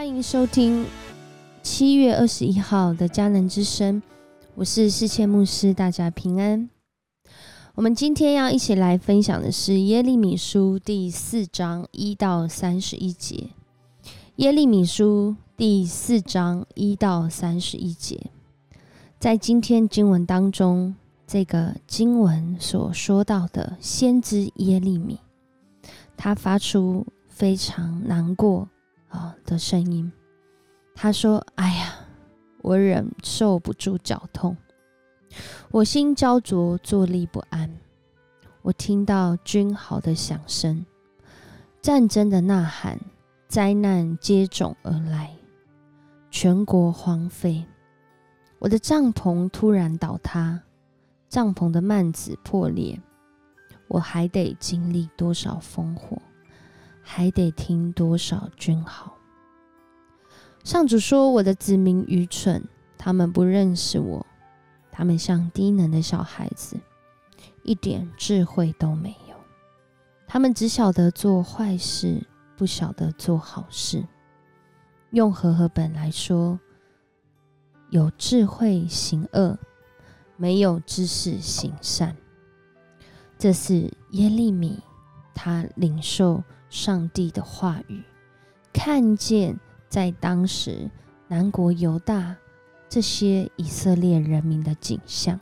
欢迎收听七月二十一号的迦南之声，我是世界牧师，大家平安。我们今天要一起来分享的是耶利米书第四章一到三十一节。耶利米书第四章一到三十一节，在今天经文当中，这个经文所说到的先知耶利米，他发出非常难过。啊的声音，他说：“哎呀，我忍受不住绞痛，我心焦灼，坐立不安。我听到军号的响声，战争的呐喊，灾难接踵而来，全国荒废。我的帐篷突然倒塌，帐篷的幔子破裂。我还得经历多少烽火？”还得听多少君号？上主说：“我的子民愚蠢，他们不认识我，他们像低能的小孩子，一点智慧都没有。他们只晓得做坏事，不晓得做好事。用和合本来说，有智慧行恶，没有知识行善。这是耶利米，他领受。”上帝的话语，看见在当时南国犹大这些以色列人民的景象，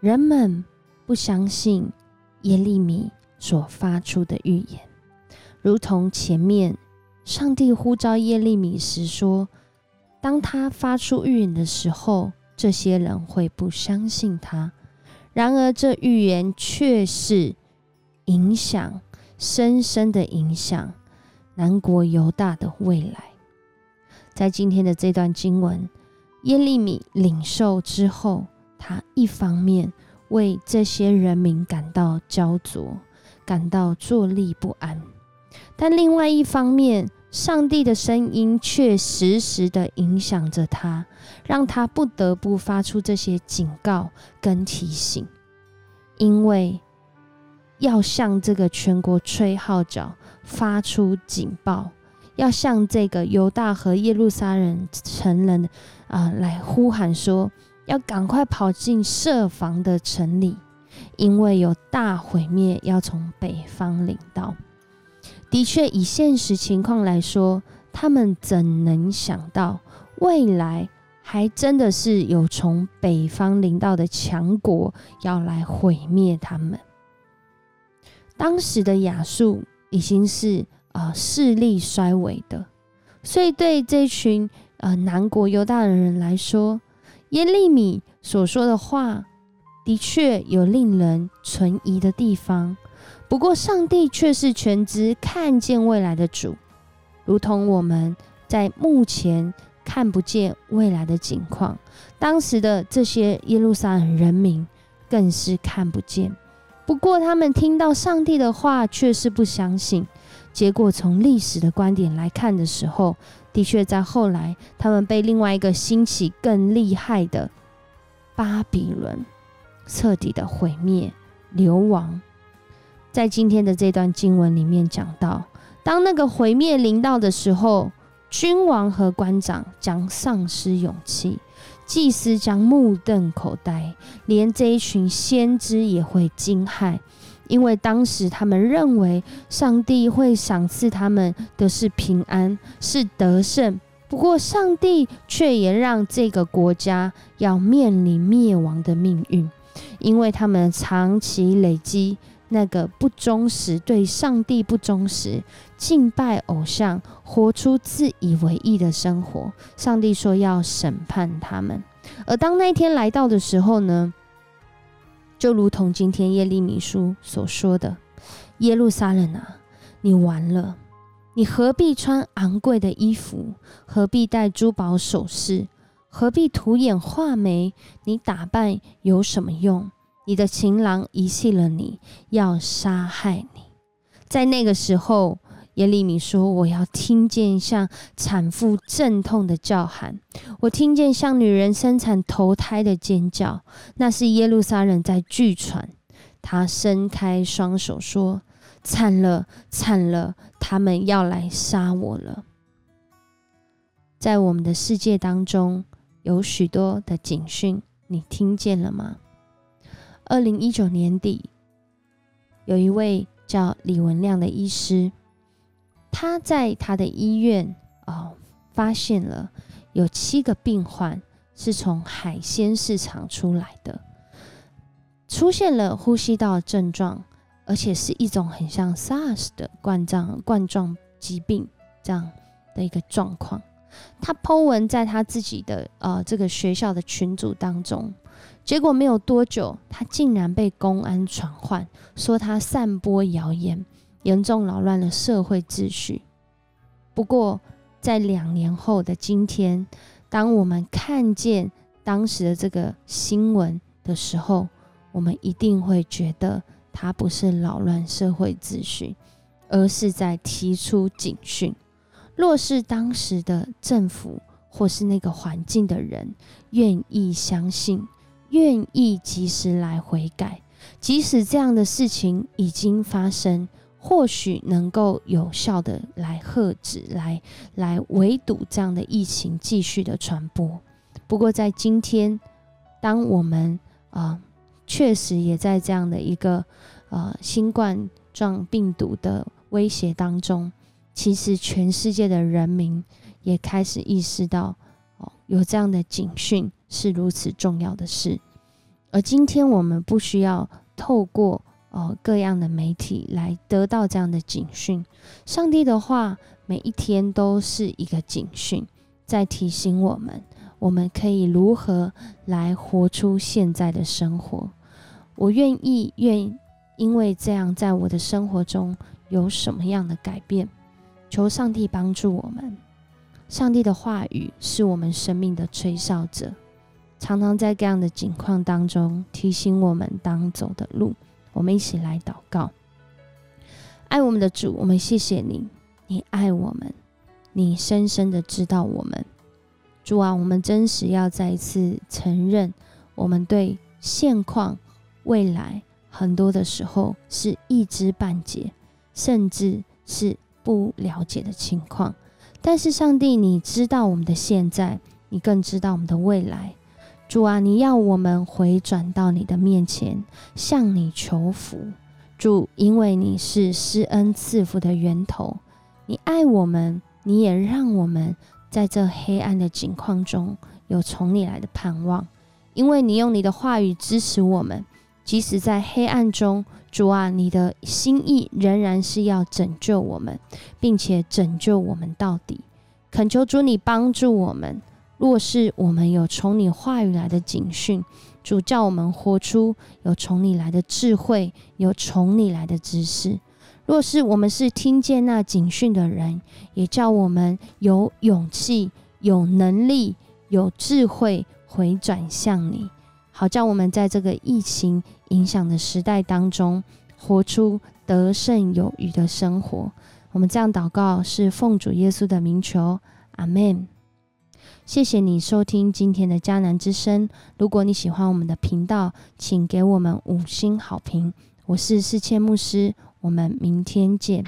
人们不相信耶利米所发出的预言，如同前面上帝呼召耶利米时说，当他发出预言的时候，这些人会不相信他。然而，这预言却是影响。深深的影响南国犹大的未来。在今天的这段经文，耶利米领受之后，他一方面为这些人民感到焦灼，感到坐立不安；但另外一方面，上帝的声音却时时的影响着他，让他不得不发出这些警告跟提醒，因为。要向这个全国吹号角，发出警报；要向这个犹大和耶路撒冷城人啊来呼喊说：要赶快跑进设防的城里，因为有大毁灭要从北方领到。的确，以现实情况来说，他们怎能想到未来还真的是有从北方领到的强国要来毁灭他们？当时的亚述已经是呃势力衰微的，所以对这群呃南国犹大的人来说，耶利米所说的话的确有令人存疑的地方。不过，上帝却是全知、看见未来的主，如同我们在目前看不见未来的景况，当时的这些耶路撒冷人民更是看不见。不过，他们听到上帝的话，却是不相信。结果，从历史的观点来看的时候，的确在后来，他们被另外一个兴起更厉害的巴比伦彻底的毁灭、流亡。在今天的这段经文里面讲到，当那个毁灭临到的时候，君王和官长将丧失勇气。祭司将目瞪口呆，连这一群先知也会惊骇，因为当时他们认为上帝会赏赐他们的是平安，是得胜。不过，上帝却也让这个国家要面临灭亡的命运，因为他们长期累积。那个不忠实，对上帝不忠实，敬拜偶像，活出自以为意的生活，上帝说要审判他们。而当那一天来到的时候呢，就如同今天耶利米书所说的：“耶路撒冷啊，你完了！你何必穿昂贵的衣服？何必戴珠宝首饰？何必涂眼画眉？你打扮有什么用？”你的情郎遗弃了你，要杀害你。在那个时候，耶利米说：“我要听见像产妇阵痛的叫喊，我听见像女人生产头胎的尖叫。那是耶路撒冷在锯喘。他伸开双手说：‘惨了，惨了！他们要来杀我了。’在我们的世界当中有许多的警讯，你听见了吗？二零一九年底，有一位叫李文亮的医师，他在他的医院啊，发现了有七个病患是从海鲜市场出来的，出现了呼吸道症状，而且是一种很像 SARS 的冠状冠状疾病这样的一个状况。他 Po 文在他自己的呃这个学校的群组当中。结果没有多久，他竟然被公安传唤，说他散播谣言，严重扰乱了社会秩序。不过，在两年后的今天，当我们看见当时的这个新闻的时候，我们一定会觉得他不是扰乱社会秩序，而是在提出警讯。若是当时的政府或是那个环境的人愿意相信。愿意及时来悔改，即使这样的事情已经发生，或许能够有效的来遏止、来来围堵这样的疫情继续的传播。不过，在今天，当我们啊，确实也在这样的一个呃新冠状病毒的威胁当中，其实全世界的人民也开始意识到，哦，有这样的警讯。是如此重要的事，而今天我们不需要透过呃各样的媒体来得到这样的警讯。上帝的话每一天都是一个警讯，在提醒我们，我们可以如何来活出现在的生活。我愿意愿因为这样，在我的生活中有什么样的改变？求上帝帮助我们。上帝的话语是我们生命的吹哨者。常常在这样的境况当中提醒我们当走的路，我们一起来祷告。爱我们的主，我们谢谢你，你爱我们，你深深的知道我们。主啊，我们真实要再一次承认，我们对现况、未来很多的时候是一知半解，甚至是不了解的情况。但是上帝，你知道我们的现在，你更知道我们的未来。主啊，你要我们回转到你的面前，向你求福。主，因为你是施恩赐福的源头，你爱我们，你也让我们在这黑暗的境况中有从你来的盼望。因为你用你的话语支持我们，即使在黑暗中，主啊，你的心意仍然是要拯救我们，并且拯救我们到底。恳求主，你帮助我们。若是我们有从你话语来的警讯，主叫我们活出有从你来的智慧，有从你来的知识；若是我们是听见那警讯的人，也叫我们有勇气、有能力、有智慧回转向你，好叫我们在这个疫情影响的时代当中，活出得胜有余的生活。我们这样祷告，是奉主耶稣的名求，阿门。谢谢你收听今天的迦南之声。如果你喜欢我们的频道，请给我们五星好评。我是世谦牧师，我们明天见。